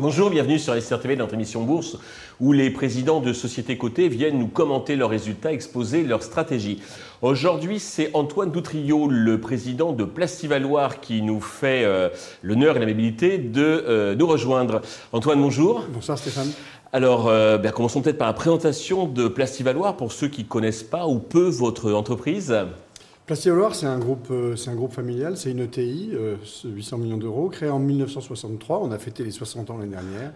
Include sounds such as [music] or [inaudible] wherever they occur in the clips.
Bonjour, bienvenue sur SRTV dans notre émission Bourse où les présidents de sociétés cotées viennent nous commenter leurs résultats, exposer leurs stratégies. Aujourd'hui, c'est Antoine Doutrio, le président de Plastivaloir, qui nous fait euh, l'honneur et l'amabilité de euh, nous rejoindre. Antoine, bonjour. Bonsoir Stéphane. Alors, euh, ben, commençons peut-être par la présentation de Plastivaloir pour ceux qui ne connaissent pas ou peu votre entreprise. Plastivaloir, c'est un, groupe, c'est un groupe familial, c'est une ETI, 800 millions d'euros, créée en 1963. On a fêté les 60 ans l'année dernière.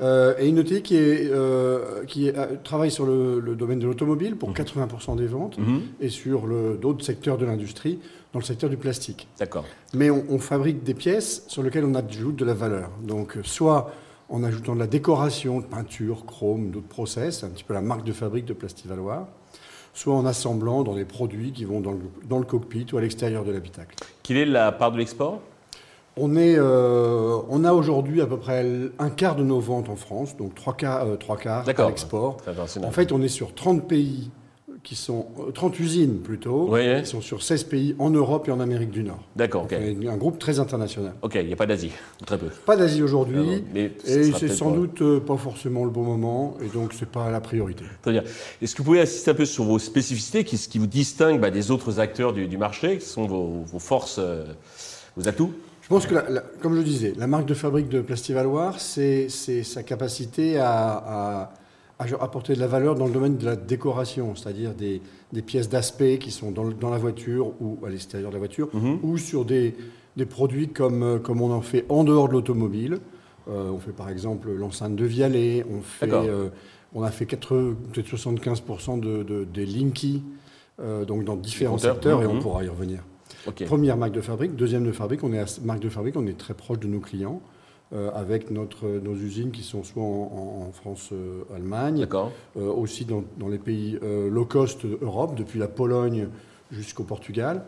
Euh, et une ETI qui, est, euh, qui euh, travaille sur le, domaine de l'automobile pour 80% mhm. des ventes mhm. et sur d'autres secteurs de l'industrie, dans le secteur du plastique. D'accord. Mais on, fabrique des pièces sur lesquelles on ajoute de la valeur. Donc, soit en ajoutant de la décoration, de peinture, chrome, d'autres process, un petit peu la marque de fabrique de Plastivaloir, soit en assemblant dans des produits qui vont dans le, dans le cockpit ou à l'extérieur de l'habitacle. Quelle est la part de l'export? On, est, euh, on a aujourd'hui à peu près un quart de nos ventes en France, donc trois quarts, euh, trois quarts à l'export. En fait, on est sur 30 pays qui sont 30 euh, usines plutôt, qui sont sur 16 pays en Europe et en Amérique du Nord. D'accord, ok. un groupe très international. Ok, il n'y a pas d'Asie, très peu. Pas d'Asie aujourd'hui, et c'est sans doute pas forcément le bon moment, et donc c'est pas la priorité. Très bien. Est-ce que vous pouvez insister un peu sur vos spécificités, ce qui vous distingue bah, des autres acteurs du, marché, qui sont vos, forces, vos atouts? Je pense que, comme je le disais, la marque de fabrique de Plastivaloir, c'est sa capacité à, apporter de la valeur dans le domaine de la décoration, c'est-à-dire des, pièces d'aspect qui sont dans, la voiture ou à l'extérieur de la voiture, mhm. ou sur des, produits comme, comme on en fait en dehors de l'automobile. Euh, on fait par exemple l'enceinte de Vialet, on, fait, euh, on a fait peut-être 75% de, des Linky, euh, donc dans différents secteurs, et on mhm. pourra y revenir. Première marque de fabrique. Deuxième de fabrique, on est à marque de fabrique, on est très proche de nos clients. Euh, avec notre, nos usines qui sont soit en, France, euh, Allemagne, euh, aussi dans, les pays low cost Europe, depuis la Pologne jusqu'au Portugal,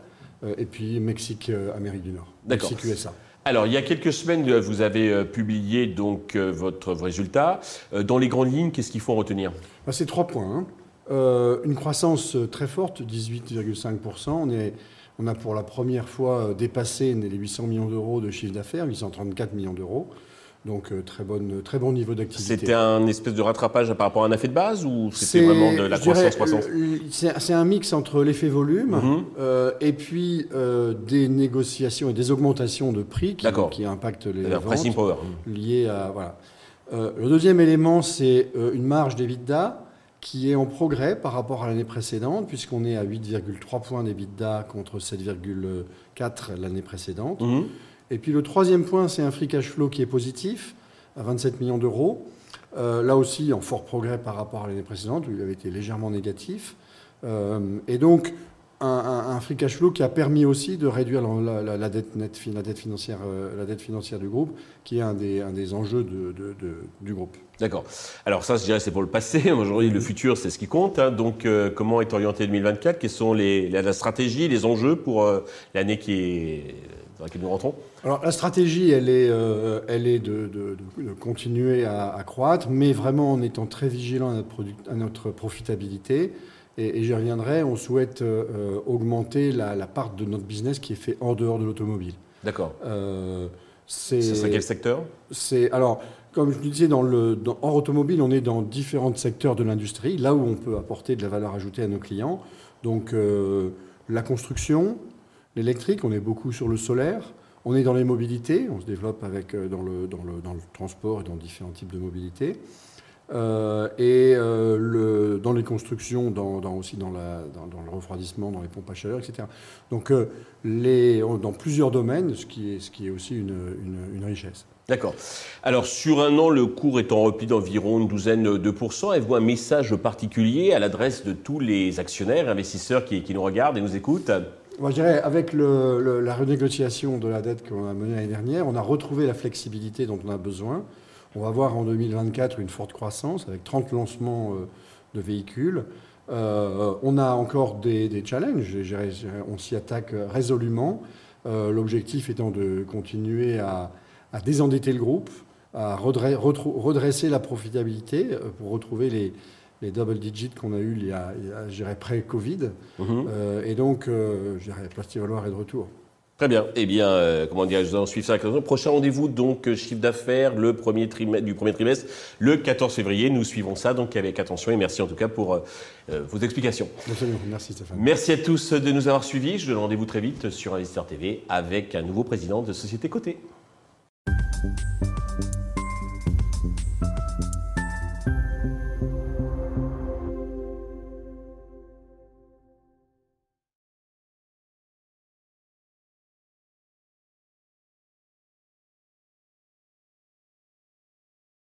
et puis Mexique, Amérique du Nord, Mexique, USA. Alors, il y a quelques semaines, vous avez publié donc votre résultat. Dans les grandes lignes, qu'est-ce qu'il faut retenir? Bah, C'est trois points. Hein. une croissance très forte, 18,5%. On est on a pour la première fois euh, dépassé les 800 millions d'euros de chiffre d'affaires, 834 millions d'euros. Donc euh, très, bonne, très bon niveau d'activité. C'était un espèce de rattrapage par rapport à un effet de base ou c'était vraiment de la croissance-croissance C'est un mix entre l'effet volume mhm. euh, et puis des négociations et des augmentations de prix qui, qui impactent les ventes power. liées à... Voilà. le deuxième élément, c'est une marge d'EBITDA qui est en progrès par rapport à l'année précédente, puisqu'on est à 8,3 points d'EBITDA contre 7,4 l'année précédente. Mhm. Et puis le troisième point, c'est un free cash flow qui est positif, à 27 millions d'euros. Euh, là aussi, en fort progrès par rapport à l'année précédente, où il avait été légèrement négatif. Euh, et donc, un, free cash flow qui a permis aussi de réduire la, dette, net, la, dette, financière, euh, la dette financière du groupe, qui est un des, un des enjeux de, du groupe. D'accord. Alors ça, je dirais, c'est pour le passé. [laughs] Aujourd'hui, le futur, c'est ce qui compte. Hein. Donc, euh, comment est orienté 2024 Quelles sont les, la, stratégie, les enjeux pour euh, l'année qui est dans laquelle nous rentrons? Alors, la stratégie, elle est, elle est de, de, continuer à, croître, mais vraiment en étant très vigilant à notre, à notre profitabilité. Et, j'y reviendrai, on souhaite euh, euh, augmenter la, part de notre business qui est fait en dehors de l'automobile. D'accord. Euh, c'est quel secteur? C'est alors, comme je le disais, dans le, hors automobile, on est dans différents secteurs de l'industrie, là où on peut apporter de la valeur ajoutée à nos clients. Donc, la construction, l'électrique, on est beaucoup sur le solaire. On est dans les mobilités, on se développe avec, dans, le, dans, le, dans le transport et dans différents types de mobilités. Euh, et euh, le, dans les constructions, dans, aussi dans, la, dans, le refroidissement, dans les pompes à chaleur, etc. Donc, euh, les, dans plusieurs domaines, ce qui est, ce qui est aussi une, une, richesse. D'accord. Alors, sur un an, le cours est en repli d'environ une douzaine de pourcents. Avez-vous un message particulier à l'adresse de tous les actionnaires, investisseurs qui, qui nous regardent et nous écoutent? Moi, je dirais, avec le, la renégociation de la dette qu'on a menée l'année dernière, on a retrouvé la flexibilité dont on a besoin. On va voir en 2024 une forte croissance avec 30 lancements euh, de véhicules. Euh, on a encore des, challenges, on s'y attaque résolument. Euh, l'objectif étant de continuer à, désendetter le groupe, à redresser la profitabilité pour retrouver les, les double digits qu'on a eu il y a, je dirais, pré-Covid. Mhm. et donc, je dirais, Plastivaloir est de retour. Très bien. Eh bien, euh, comment dire, je vais en suivre ça avec la Prochain rendez-vous, donc, euh, chiffre d'affaires le premier trimestre, du premier trimestre, le 14 février. Nous suivons ça, donc, avec attention et merci en tout cas pour euh, vos explications. Merci Stéphane. Merci à tous de nous avoir suivis. Je donne rendez-vous très vite sur Investisseur TV avec un nouveau président de Société Côté.